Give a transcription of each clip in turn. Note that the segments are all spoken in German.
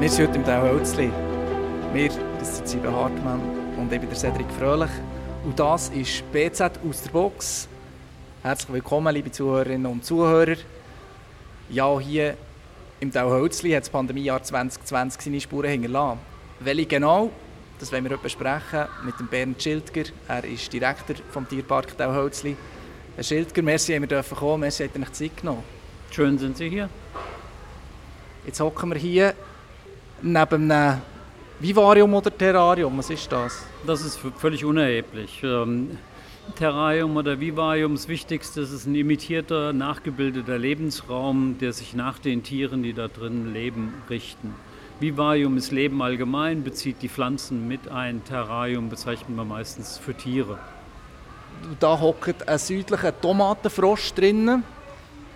Wir sind heute im Hölzli. Wir, das sind Sieben Hartmann und ich bin der Cedric Fröhlich. Und das ist BZ aus der Box. Herzlich willkommen, liebe Zuhörerinnen und Zuhörer. Ja, hier im Hölzli hat das Pandemiejahr 2020 seine Spuren hinterlassen. Welche genau? Das wollen wir heute besprechen mit dem Bernd Schildger. Er ist Direktor vom Tierpark Hölzli. Herr Schildger, merci, dass wir kommen Merci, dass ihr euch Zeit genommen. Schön sind Sie hier. Jetzt hocken wir hier neben einem Vivarium oder Terrarium. Was ist das? Das ist völlig unerheblich. Ähm, Terrarium oder Vivarium, das Wichtigste ist ein imitierter, nachgebildeter Lebensraum, der sich nach den Tieren, die da drin leben, richten. Vivarium ist Leben allgemein, bezieht die Pflanzen mit ein. Terrarium bezeichnet man meistens für Tiere. Da hockt ein südlicher Tomatenfrosch drinnen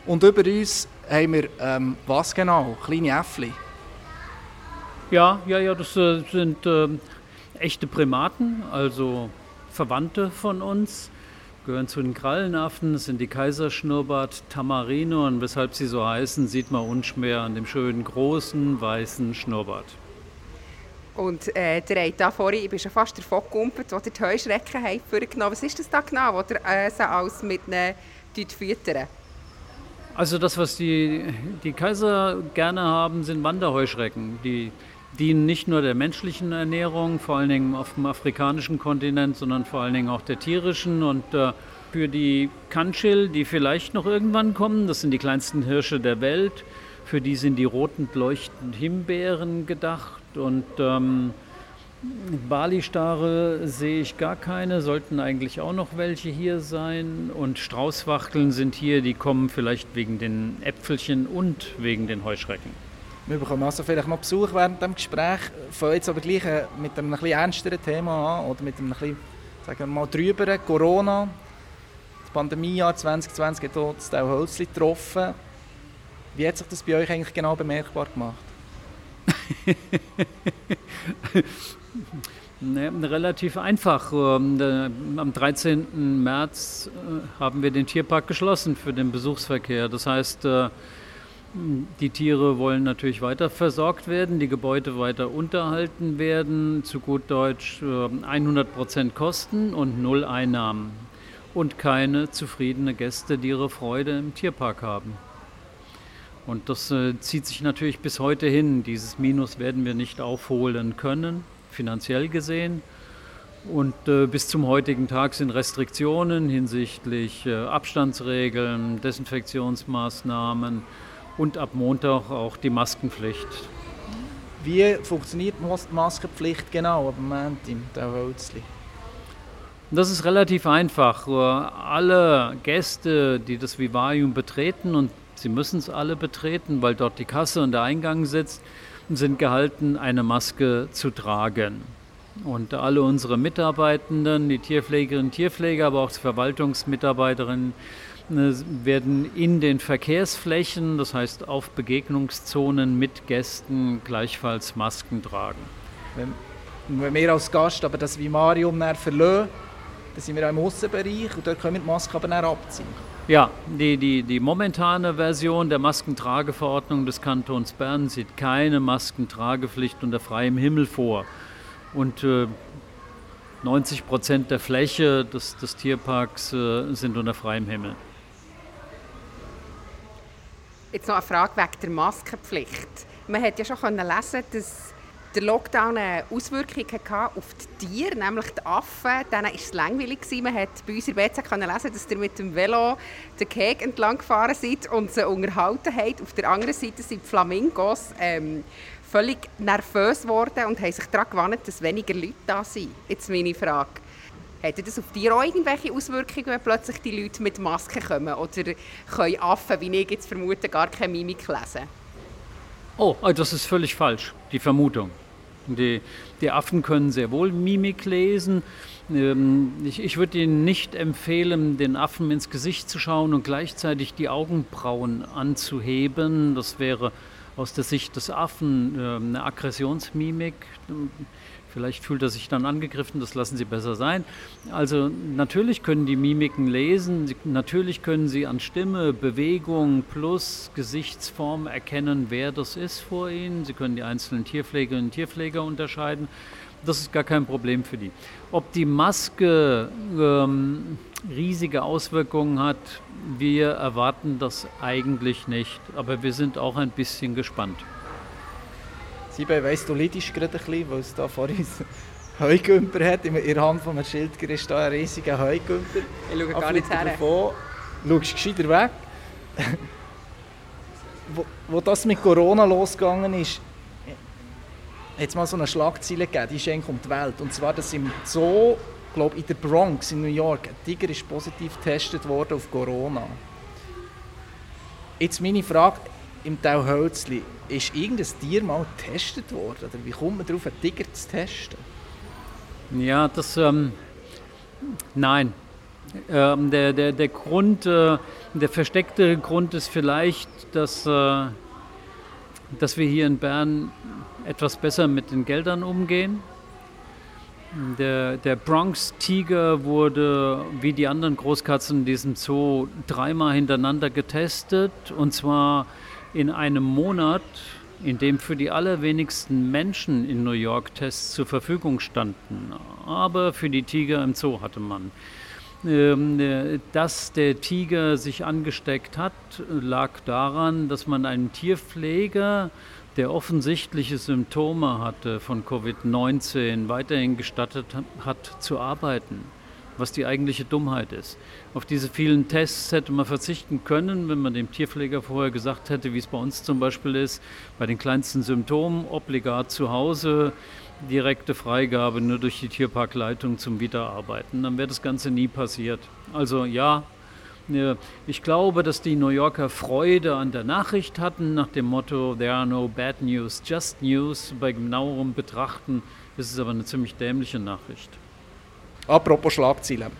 und über uns haben wir ähm, was genau? Kleine Äffli. Ja, ja, ja, das äh, sind äh, echte Primaten, also Verwandte von uns, gehören zu den Krallenaffen, das sind die Kaiserschnurrbart Tamarino und weshalb sie so heißen, sieht man unschwer an dem schönen großen weißen Schnurrbart. Und äh, der hat da vorhin, ich bin schon fast davon gegumpelt, wo die Heuschrecken vorgenommen Was ist das da genau, wo der äh, sie alles mit ihnen? Also das, was die, die Kaiser gerne haben, sind Wanderheuschrecken. Die dienen nicht nur der menschlichen Ernährung, vor allen Dingen auf dem afrikanischen Kontinent, sondern vor allen Dingen auch der tierischen. Und äh, für die Kanchil, die vielleicht noch irgendwann kommen, das sind die kleinsten Hirsche der Welt, für die sind die roten leuchtenden Himbeeren gedacht. Und ähm, Bali-Stare sehe ich gar keine, sollten eigentlich auch noch welche hier sein. Und Straußwachteln sind hier, die kommen vielleicht wegen den Äpfelchen und wegen den Heuschrecken. Wir bekommen also vielleicht noch Besuch während dem Gespräch. Fangen jetzt aber gleich äh, mit einem etwas ernsteren Thema an oder mit einem etwas, sagen wir mal, drüber. Corona, das Pandemiejahr 2020 hat auch das Hölzli getroffen. Wie hat sich das bei euch eigentlich genau bemerkbar gemacht? Ne, relativ einfach. Ähm, am 13. März äh, haben wir den Tierpark geschlossen für den Besuchsverkehr. Das heißt, äh, die Tiere wollen natürlich weiter versorgt werden, die Gebäude weiter unterhalten werden, zu gut Deutsch 100 äh, Prozent Kosten und null Einnahmen. Und keine zufriedene Gäste, die ihre Freude im Tierpark haben. Und das äh, zieht sich natürlich bis heute hin. Dieses Minus werden wir nicht aufholen können, finanziell gesehen. Und äh, bis zum heutigen Tag sind Restriktionen hinsichtlich äh, Abstandsregeln, Desinfektionsmaßnahmen, und ab Montag auch die Maskenpflicht. Wie funktioniert die Maskenpflicht genau am Moment im? Das ist relativ einfach. Alle Gäste, die das Vivarium betreten, und sie müssen es alle betreten, weil dort die Kasse und der Eingang sitzt, sind gehalten, eine Maske zu tragen. Und alle unsere Mitarbeitenden, die Tierpflegerinnen und Tierpfleger, aber auch die Verwaltungsmitarbeiterinnen, Ne, werden in den Verkehrsflächen, das heißt auf Begegnungszonen mit Gästen, gleichfalls Masken tragen. Wenn, wenn wir als Gast aber das Vimarium verlassen, dann sind wir auch im Aussenbereich und dort können wir die Maske aber dann abziehen. Ja, die, die, die momentane Version der Maskentrageverordnung des Kantons Bern sieht keine Maskentragepflicht unter freiem Himmel vor. Und äh, 90 Prozent der Fläche des, des Tierparks äh, sind unter freiem Himmel. Jetzt noch eine Frage wegen der Maskenpflicht. Man hat ja schon lesen dass der Lockdown eine Auswirkung hatte auf die Tiere, nämlich die Affen. Denen war es langweilig. Man hat bei uns in BZ lesen, dass ihr mit dem Velo den Keg entlang gefahren seid und sie unterhalten habt. Auf der anderen Seite sind die Flamingos ähm, völlig nervös geworden und haben sich daran gewandt, dass weniger Leute da sind. Jetzt meine Frage. Hätte das auf dir auch irgendwelche Auswirkungen, wenn plötzlich die Leute mit Masken kommen? Oder können Affen, wie ich jetzt vermute, gar keine Mimik lesen? Oh, oh, das ist völlig falsch, die Vermutung. Die, die Affen können sehr wohl Mimik lesen. Ähm, ich, ich würde Ihnen nicht empfehlen, den Affen ins Gesicht zu schauen und gleichzeitig die Augenbrauen anzuheben. Das wäre aus der Sicht des Affen ähm, eine Aggressionsmimik. Vielleicht fühlt er sich dann angegriffen, das lassen Sie besser sein. Also natürlich können die Mimiken lesen, natürlich können sie an Stimme, Bewegung plus Gesichtsform erkennen, wer das ist vor ihnen. Sie können die einzelnen Tierpflegerinnen und Tierpfleger unterscheiden. Das ist gar kein Problem für die. Ob die Maske ähm, riesige Auswirkungen hat, wir erwarten das eigentlich nicht, aber wir sind auch ein bisschen gespannt. Sieben, weißt du, leidest gerade ein bisschen, weil es da vor uns Heugümper hat. In der Hand von einem Schildger ist da ein riesiger Heugümper. Ich schaue gar nicht her. Davon. Schaust gescheiter weg. wo, wo das mit Corona losgegangen ist, hat es mal so eine Schlagzeile gegeben, die ist eigentlich um die Welt. Und zwar, dass im Zoo, glaube in der Bronx in New York, ein Tiger ist positiv getestet worden auf Corona. Jetzt meine Frage, im Teil Hölzli, ist irgendein Tier mal getestet worden? Oder wie kommt man darauf, einen Tiger zu testen? Ja, das. Ähm, nein. Ähm, der, der, der Grund, äh, der versteckte Grund ist vielleicht, dass, äh, dass wir hier in Bern etwas besser mit den Geldern umgehen. Der, der Bronx-Tiger wurde wie die anderen Großkatzen in diesem Zoo dreimal hintereinander getestet und zwar in einem Monat, in dem für die allerwenigsten Menschen in New York Tests zur Verfügung standen. Aber für die Tiger im Zoo hatte man. Ähm, äh, dass der Tiger sich angesteckt hat, lag daran, dass man einem Tierpfleger, der offensichtliche Symptome hatte von Covid-19, weiterhin gestattet hat zu arbeiten was die eigentliche Dummheit ist. Auf diese vielen Tests hätte man verzichten können, wenn man dem Tierpfleger vorher gesagt hätte, wie es bei uns zum Beispiel ist, bei den kleinsten Symptomen obligat zu Hause, direkte Freigabe nur durch die Tierparkleitung zum Wiederarbeiten. Dann wäre das Ganze nie passiert. Also ja, ich glaube, dass die New Yorker Freude an der Nachricht hatten, nach dem Motto There are no bad news, just news. Bei genauerem Betrachten ist es aber eine ziemlich dämliche Nachricht. Apropos Schlagzeilen.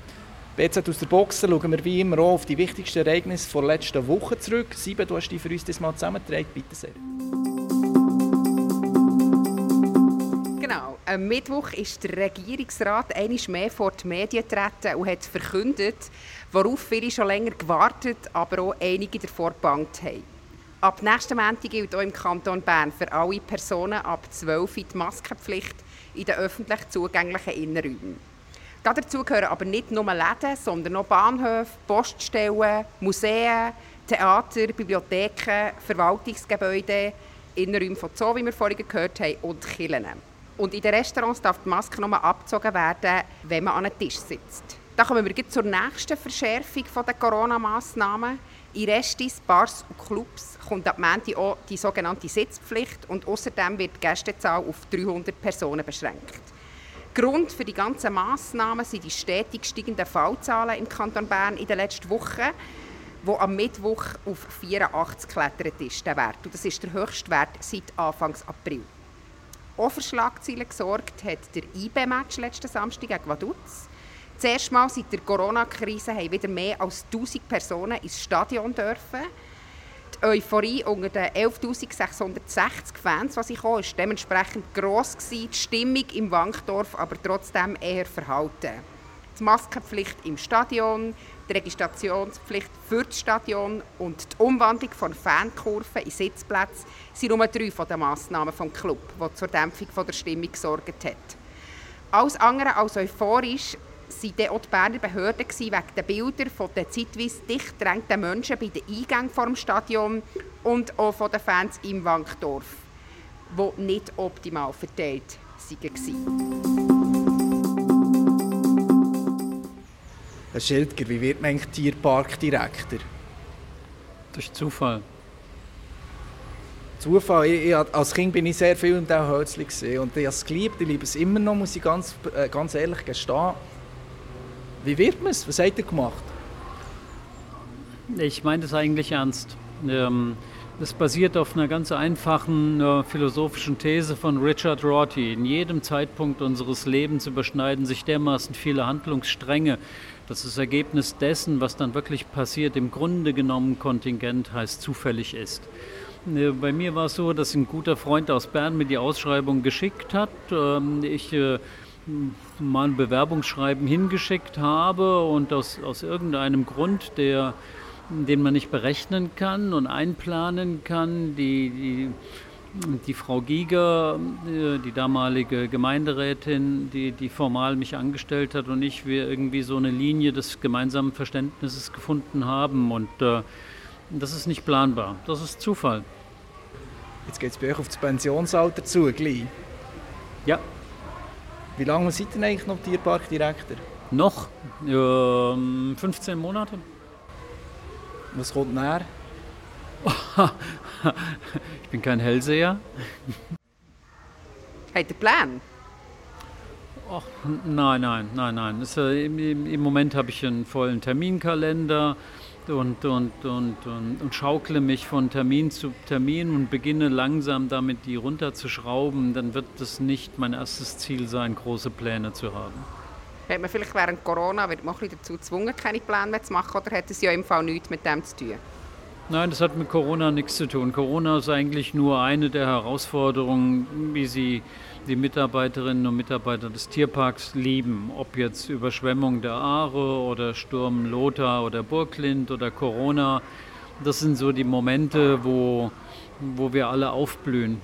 BZ aus der Boxen schauen wir wie immer auch auf die wichtigsten Ereignisse der letzten Woche zurück. Sieben, du hast die für uns das mal zusammengetragen, bitte sehr. Genau, am Mittwoch ist der Regierungsrat einmal mehr vor die Medien getreten und hat verkündet, worauf viele schon länger gewartet, aber auch einige davor gebangt haben. Ab nächsten Montag gilt auch im Kanton Bern für alle Personen ab 12 die Maskenpflicht in den öffentlich zugänglichen Innenräumen. Dazu gehören aber nicht nur Läden, sondern auch Bahnhöfe, Poststellen, Museen, Theater, Bibliotheken, Verwaltungsgebäude, Innenräume von Zoo, wie wir vorhin gehört haben, und Kirchen. Und in den Restaurants darf die Maske nur abgezogen werden, wenn man an einem Tisch sitzt. Da kommen wir zur nächsten Verschärfung der Corona-Massnahmen. In Restis, Bars und Clubs kommt ab Montag auch die sogenannte Sitzpflicht und außerdem wird die Gästezahl auf 300 Personen beschränkt. Grund für die ganzen Massnahmen sind die stetig steigenden Fallzahlen im Kanton Bern in den letzten Wochen, wo am Mittwoch auf 84 geklettert ist, der Wert. Und das ist der höchste Wert seit Anfang April. Auch für Schlagzeilen gesorgt hat der IB-Match letzten Samstag gegen Vaduz. Zuerst mal seit der Corona-Krise haben wieder mehr als 1000 Personen ins Stadion dürfen. Euphorie unter den 11.660 Fans, die ich kam, war dementsprechend gross. Gewesen. Die Stimmung im Wankdorf aber trotzdem eher verhalten. Die Maskenpflicht im Stadion, die Registrationspflicht für das Stadion und die Umwandlung von Fankurven in Sitzplätze sind nur drei von den Massnahmen des Club, die zur Dämpfung der Stimmung gesorgt haben. Alles andere als euphorisch waren auch die Berner Behörden wegen den Bildern von den zeitweise dicht gedrängten Menschen bei den Eingängen vor dem Stadion und auch von den Fans im Wankdorf, die nicht optimal verteilt waren. Herr Schildger, wie wird man eigentlich Tierparkdirektor? Das ist Zufall. Zufall. Ich, ich, als Kind bin ich sehr viel in diesem Hölzli und ich habe es geliebt, ich liebe es immer noch, muss ich ganz, äh, ganz ehrlich gestehen. Wie wird man es? Was habt ihr gemacht? Ich meine das eigentlich ernst. Ähm, das basiert auf einer ganz einfachen äh, philosophischen These von Richard Rorty. In jedem Zeitpunkt unseres Lebens überschneiden sich dermaßen viele Handlungsstränge, dass das Ergebnis dessen, was dann wirklich passiert, im Grunde genommen kontingent heißt zufällig ist. Äh, bei mir war es so, dass ein guter Freund aus Bern mir die Ausschreibung geschickt hat. Ähm, ich äh, mal ein Bewerbungsschreiben hingeschickt habe und aus, aus irgendeinem Grund, der, den man nicht berechnen kann und einplanen kann, die, die, die Frau Giger, äh, die damalige Gemeinderätin, die, die formal mich angestellt hat und ich, wir irgendwie so eine Linie des gemeinsamen Verständnisses gefunden haben. Und äh, das ist nicht planbar, das ist Zufall. Jetzt geht es bei euch auf das Pensionsalter zu, gleich. Ja, wie lange seid ihr eigentlich noch Tierparkdirektor? Noch äh, 15 Monate. Was kommt näher? ich bin kein Hellseher. Habt ihr Plan? Ach, nein, nein, nein, nein. Das, äh, im, Im Moment habe ich einen vollen Terminkalender und, und, und, und, schaukle mich von Termin zu Termin und beginne langsam damit, die runterzuschrauben, dann wird das nicht mein erstes Ziel sein, große Pläne zu haben. Hat man vielleicht während Corona wird man dazu gezwungen, keine Pläne mehr zu machen oder hat es ja im Fall nichts mit dem zu tun? Nein, das hat mit Corona nichts zu tun. Corona ist eigentlich nur eine der Herausforderungen, wie sie die Mitarbeiterinnen und Mitarbeiter des Tierparks lieben. Ob jetzt Überschwemmung der Aare oder Sturm Lothar oder Burglind oder Corona. Das sind so die Momente, wo, wo wir alle aufblühen.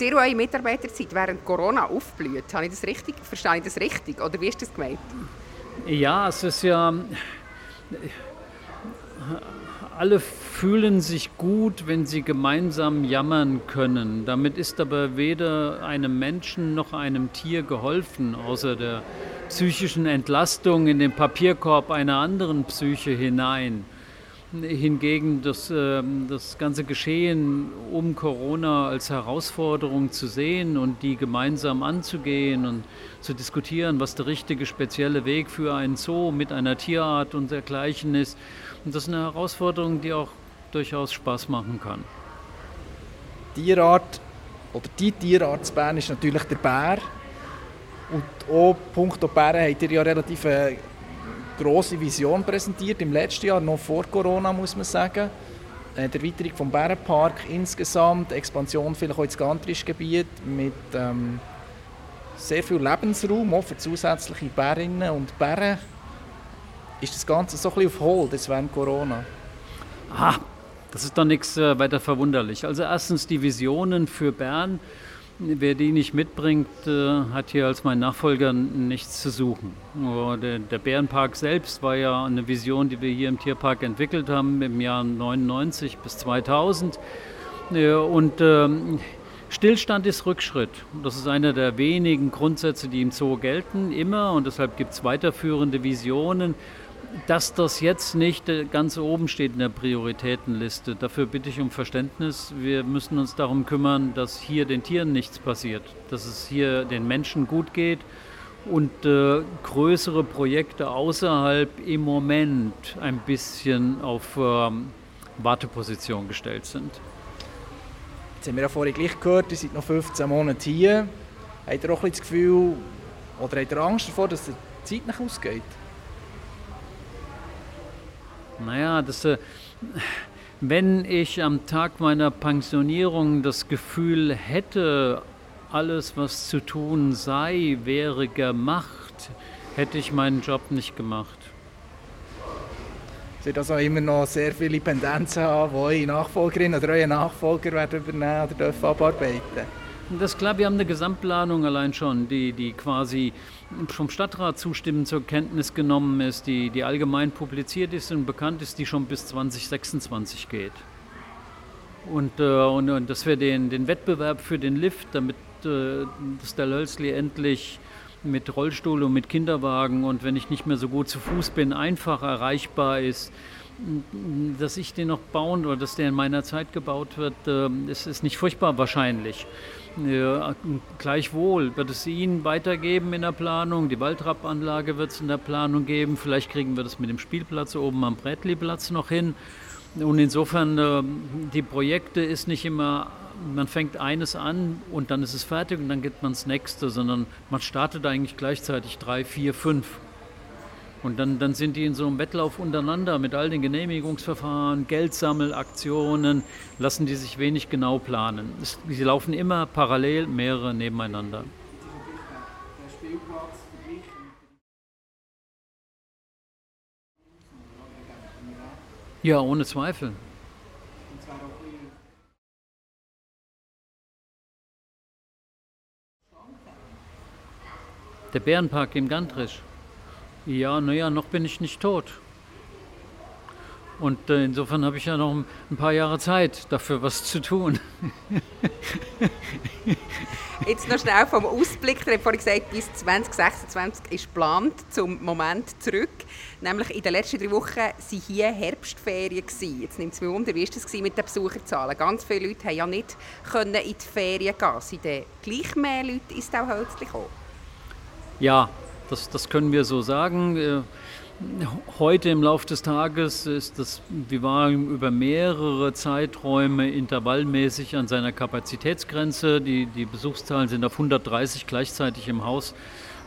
Ihr eure Mitarbeiterzeit während Corona aufblüht, habe ich das richtig, verstehe ich das richtig? Oder wie ist das gemeint? Ja, es ist ja alle fühlen sich gut, wenn sie gemeinsam jammern können. Damit ist aber weder einem Menschen noch einem Tier geholfen, außer der psychischen Entlastung in den Papierkorb einer anderen Psyche hinein. Hingegen das, ähm, das ganze Geschehen um Corona als Herausforderung zu sehen und die gemeinsam anzugehen und zu diskutieren, was der richtige spezielle Weg für einen Zoo mit einer Tierart und dergleichen ist, und das ist eine Herausforderung, die auch durchaus Spaß machen kann. Tierart oder die Tierart zu Bern ist natürlich der Bär. Und auch Punkt Bären habt ihr ja relativ grosse Vision präsentiert, im letzten Jahr, noch vor Corona muss man sagen. Äh, die Erweiterung des Bärenpark insgesamt, Expansion vielleicht auch ins Gantrischgebiet mit ähm, sehr viel Lebensraum auch für zusätzliche Bärinnen und Bären ist das Ganze so ein bisschen auf Hold während Corona? Ah, das ist doch nichts äh, weiter verwunderlich. Also erstens die Visionen für Bern. Wer die nicht mitbringt, äh, hat hier als mein Nachfolger nichts zu suchen. Der, Bärenpark selbst war ja eine Vision, die wir hier im Tierpark entwickelt haben im Jahr 99 bis 2000. Und ähm, Stillstand ist Rückschritt. Das ist einer der wenigen Grundsätze, die im Zoo gelten, immer. Und deshalb gibt es weiterführende Visionen dass das jetzt nicht äh, ganz oben steht in der Prioritätenliste. Dafür bitte ich um Verständnis. Wir müssen uns darum kümmern, dass hier den Tieren nichts passiert, dass es hier den Menschen gut geht und äh, größere Projekte außerhalb im Moment ein bisschen auf ähm, Warteposition gestellt sind. Jetzt haben wir ja vorhin gleich gehört, ihr seid noch 15 Monate hier. Habt ihr auch ein das Gefühl oder habt ihr Angst davor, dass die Zeit nicht ausgeht? Naja, das, äh, wenn ich am Tag meiner Pensionierung das Gefühl hätte, alles, was zu tun sei, wäre gemacht, hätte ich meinen Job nicht gemacht. Sie also immer noch sehr viele Pendenzen haben, die eure Nachfolgerin oder euer Nachfolger werden übernehmen oder dürfen abarbeiten das ist klar, wir haben eine Gesamtplanung allein schon, die, die quasi vom Stadtrat zustimmend zur Kenntnis genommen ist, die, die allgemein publiziert ist und bekannt ist, die schon bis 2026 geht. Und, äh, und, und, dass wir den, den Wettbewerb für den Lift, damit äh, der Lölzli endlich mit Rollstuhl und mit Kinderwagen und wenn ich nicht mehr so gut zu Fuß bin, einfach erreichbar ist, dass ich den noch bauen oder dass der in meiner Zeit gebaut wird, äh, ist, ist nicht furchtbar wahrscheinlich. Ja, gleichwohl wird es ihn weitergeben in der Planung. Die Waldrappanlage wird es in der Planung geben. Vielleicht kriegen wir das mit dem Spielplatz oben am Brätli-Platz noch hin. Und insofern, äh, die Projekte ist nicht immer, man fängt eines an und dann ist es fertig und dann geht man ins nächste, sondern man startet eigentlich gleichzeitig drei, vier, fünf. Und dann, dann sind die in so einem Wettlauf untereinander mit all den Genehmigungsverfahren, Geldsammelaktionen, lassen die sich wenig genau planen. Sie laufen immer parallel, mehrere nebeneinander. Ja, ohne Zweifel. Der Bärenpark im Gantrisch. Ja, naja, noch bin ich nicht tot. Und äh, insofern habe ich ja noch ein paar Jahre Zeit, dafür was zu tun. Jetzt noch schnell vom Ausblick. Ich habe vorhin gesagt, bis 2026 ist geplant, zum Moment zurück. Nämlich in den letzten drei Wochen waren hier Herbstferien. Jetzt nimmt es mich wunder, wie war das mit den Besucherzahlen? Ganz viele Leute haben ja nicht in die Ferien gehen. Sind dann gleich mehr Leute ins Hölzli gekommen? Ja, das, das können wir so sagen. Äh, heute im Laufe des Tages ist das Vivarium über mehrere Zeiträume intervallmäßig an seiner Kapazitätsgrenze. Die, die Besuchszahlen sind auf 130 gleichzeitig im Haus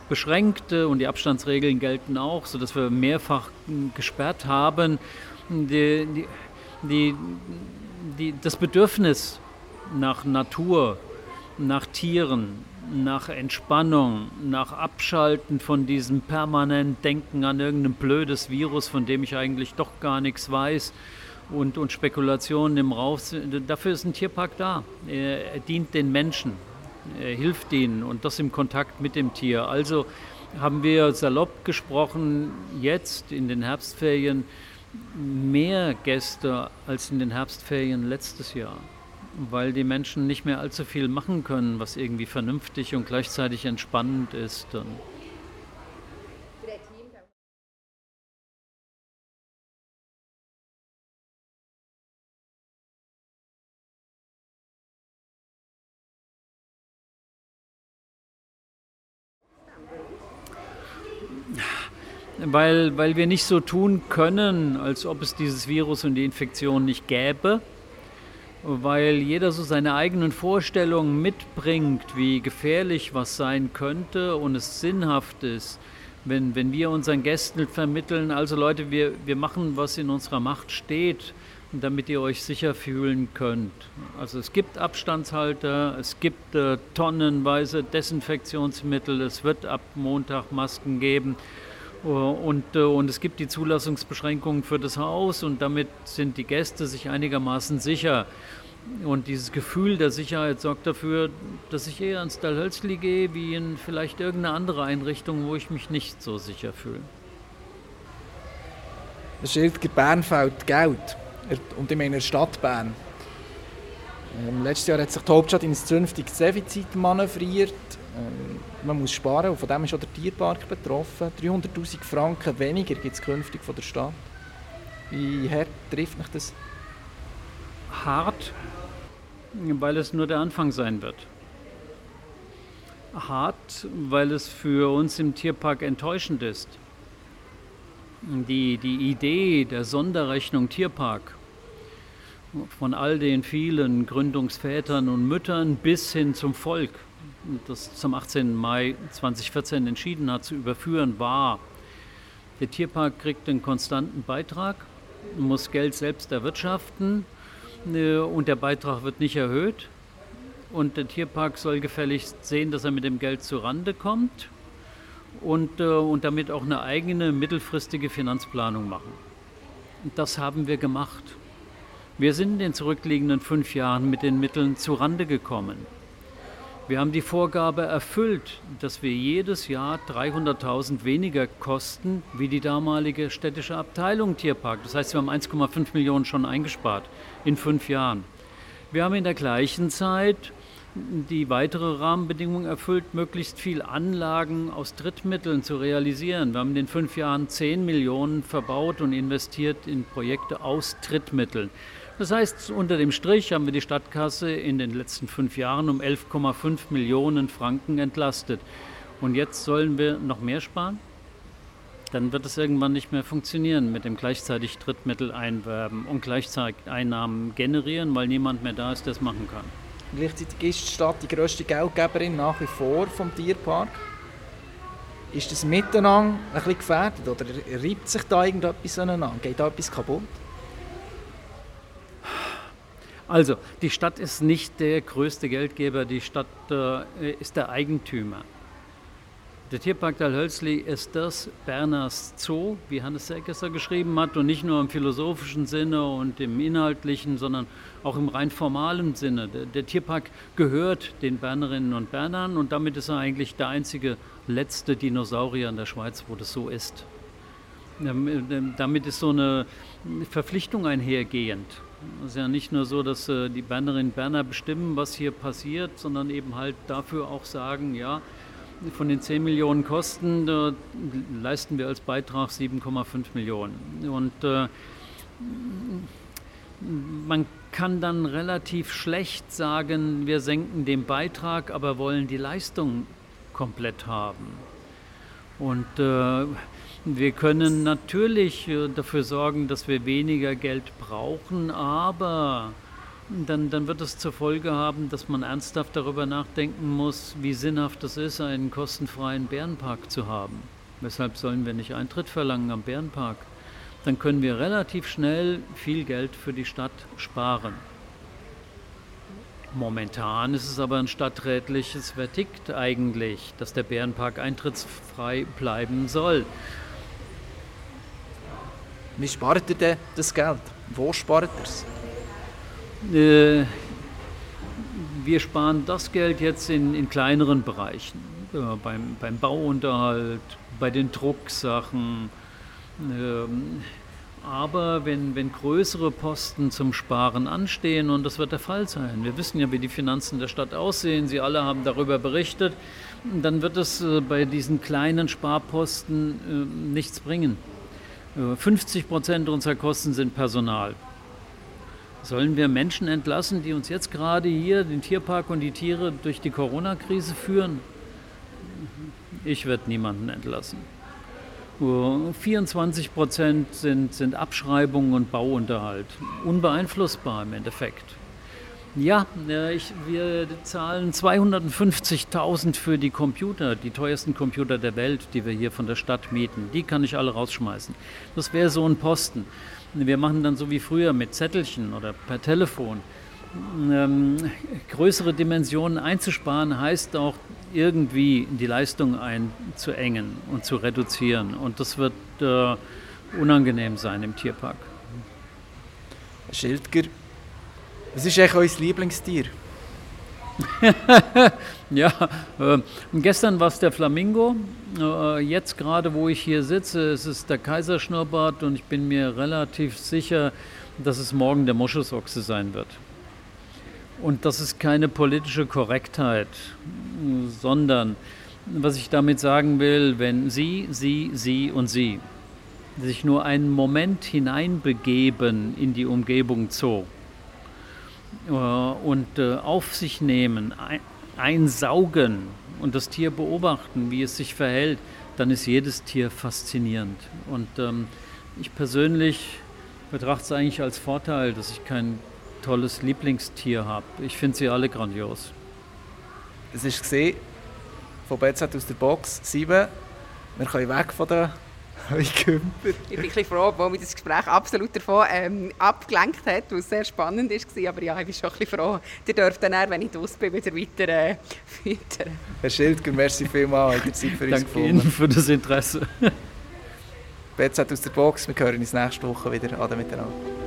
beschränkt und die Abstandsregeln gelten auch, sodass wir mehrfach gesperrt haben. Die, die, die, das Bedürfnis nach Natur, nach Tieren, nach Entspannung, nach Abschalten von diesem permanenten Denken an irgendein blödes Virus, von dem ich eigentlich doch gar nichts weiß und, und Spekulationen im Raum. Dafür ist ein Tierpark da. Er dient den Menschen, er hilft ihnen und das im Kontakt mit dem Tier. Also haben wir salopp gesprochen, jetzt in den Herbstferien mehr Gäste als in den Herbstferien letztes Jahr weil die Menschen nicht mehr allzu viel machen können, was irgendwie vernünftig und gleichzeitig entspannend ist. Weil, weil wir nicht so tun können, als ob es dieses Virus und die Infektion nicht gäbe weil jeder so seine eigenen Vorstellungen mitbringt, wie gefährlich was sein könnte und es sinnhaft ist, wenn, wenn wir unseren Gästen vermitteln, also Leute, wir, wir machen, was in unserer Macht steht, damit ihr euch sicher fühlen könnt. Also es gibt Abstandshalter, es gibt äh, tonnenweise Desinfektionsmittel, es wird ab Montag Masken geben. Und, äh, und es gibt die Zulassungsbeschränkungen für das Haus und damit sind die Gäste sich einigermaßen sicher. Und dieses Gefühl der Sicherheit sorgt dafür, dass ich eher ins Dalhölzli gehe, wie in vielleicht irgendeine andere Einrichtung, wo ich mich nicht so sicher fühle. Das Schildger Bern fällt Geld. Und ich meine Stadt Bern. Ähm, letztes Jahr hat sich die Hauptstadt in ein zünftiges Defizit manövriert. Ähm, man muss sparen und von dem ist auch der Tierpark betroffen. 300'000 Franken weniger gibt es künftig von der Stadt. Wie hart trifft mich das? Hart, weil es nur der Anfang sein wird. Hart, weil es für uns im Tierpark enttäuschend ist. Die, die Idee der Sonderrechnung Tierpark von all den vielen Gründungsvätern und Müttern bis hin zum Volk das zum 18. Mai 2014 entschieden hat, zu überführen, war, der Tierpark kriegt einen konstanten Beitrag, muss Geld selbst erwirtschaften äh, und der Beitrag wird nicht erhöht. Und der Tierpark soll gefälligst sehen, dass er mit dem Geld zurande kommt und, äh, und damit auch eine eigene mittelfristige Finanzplanung machen. Das haben wir gemacht. Wir sind in den zurückliegenden fünf Jahren mit den Mitteln zurande gekommen. Wir haben die Vorgabe erfüllt, dass wir jedes Jahr 300.000 weniger kosten wie die damalige städtische Abteilung Tierpark. Das heißt, wir haben 1,5 Millionen schon eingespart in fünf Jahren. Wir haben in der gleichen Zeit die weitere Rahmenbedingung erfüllt, möglichst viel Anlagen aus Drittmitteln zu realisieren. Wir haben in den fünf Jahren 10 Millionen verbaut und investiert in Projekte aus Drittmitteln. Das heißt, unter dem Strich haben wir die Stadtkasse in den letzten fünf Jahren um 11,5 Millionen Franken entlastet. Und jetzt sollen wir noch mehr sparen? Dann wird es irgendwann nicht mehr funktionieren mit dem gleichzeitig Drittmittel einwerben und gleichzeitig Einnahmen generieren, weil niemand mehr da ist, der es machen kann. Gleichzeitig ist die Stadt die grösste Geldgeberin nach wie vor vom Tierpark. Ist das Miteinander ein bisschen gefährdet oder reibt sich da irgendetwas aneinander? Geht da etwas kaputt? Also, die Stadt ist nicht der größte Geldgeber, die Stadt äh, ist der Eigentümer. Der Tierpark Dalhölzli ist das Berners Zoo, wie Hannes Selkesser geschrieben hat, und nicht nur im philosophischen Sinne und im inhaltlichen, sondern auch im rein formalen Sinne. Der, der Tierpark gehört den Bernerinnen und Bernern und damit ist er eigentlich der einzige letzte Dinosaurier in der Schweiz, wo das so ist. Ähm, ähm, damit ist so eine Verpflichtung einhergehend. Es ist ja nicht nur so, dass äh, die Bernerinnen und Berner bestimmen, was hier passiert, sondern eben halt dafür auch sagen, ja, von den 10 Millionen Kosten äh, leisten wir als Beitrag 7,5 Millionen. Und äh, man kann dann relativ schlecht sagen, wir senken den Beitrag, aber wollen die Leistung komplett haben. Und äh, wir können natürlich äh, dafür sorgen, dass wir weniger Geld brauchen, aber dann, dann wird es zur Folge haben, dass man ernsthaft darüber nachdenken muss, wie sinnhaft es ist, einen kostenfreien Bärenpark zu haben. Weshalb sollen wir nicht Eintritt verlangen am Bärenpark? Dann können wir relativ schnell viel Geld für die Stadt sparen. Momentan ist es aber ein stadträtliches Verdikt eigentlich, dass der Bärenpark eintrittsfrei bleiben soll. Wie spart ihr denn das Geld? Wo spart ihr es? Äh, wir sparen das Geld jetzt in, in kleineren Bereichen, äh, beim, beim Bauunterhalt, bei den Drucksachen. Ähm, aber wenn, wenn größere Posten zum Sparen anstehen, und das wird der Fall sein, wir wissen ja, wie die Finanzen der Stadt aussehen, Sie alle haben darüber berichtet, dann wird es äh, bei diesen kleinen Sparposten äh, nichts bringen. 50 Prozent unserer Kosten sind Personal. Sollen wir Menschen entlassen, die uns jetzt gerade hier, den Tierpark und die Tiere, durch die Corona-Krise führen? Ich werde niemanden entlassen. 24 Prozent sind, sind Abschreibungen und Bauunterhalt. Unbeeinflussbar im Endeffekt. Ja, ich, wir zahlen 250.000 für die Computer, die teuersten Computer der Welt, die wir hier von der Stadt mieten. Die kann ich alle rausschmeißen. Das wäre so ein Posten. Wir machen dann so wie früher mit Zettelchen oder per Telefon. Ähm, größere Dimensionen einzusparen heißt auch irgendwie die Leistung einzuengen und zu reduzieren. Und das wird äh, unangenehm sein im Tierpark. Schildger, was ist eigentlich euer Lieblingstier? ja, äh, gestern war es der Flamingo. Äh, jetzt gerade, wo ich hier sitze, ist es der Kaiserschnurrbart und ich bin mir relativ sicher, dass es morgen der Moschusochse sein wird. Und das ist keine politische Korrektheit, sondern was ich damit sagen will, wenn Sie, Sie, Sie und Sie sich nur einen Moment hineinbegeben in die Umgebung Zoo, und äh, auf sich nehmen, einsaugen und das Tier beobachten, wie es sich verhält, dann ist jedes Tier faszinierend. Und ähm, ich persönlich betrachte es eigentlich als Vorteil, dass ich kein tolles Lieblingstier habe. Ich finde sie alle grandios. Das ist gesehen von BZ aus der Box 7. Wir können weg von der ich bin ein bisschen froh, wo mich das Gespräch absolut davon ähm, abgelenkt hat, weil es sehr spannend war. Aber ja, ich bin schon ein bisschen froh. Ihr dürft dann, wenn ich draus bin, wieder weiter äh, füttern. Herr Schildger, merci vielmals. Habt Zeit für uns Danke gefunden. Ihnen für das Interesse. BZ aus der Box. Wir hören uns nächste Woche wieder. Ade miteinander.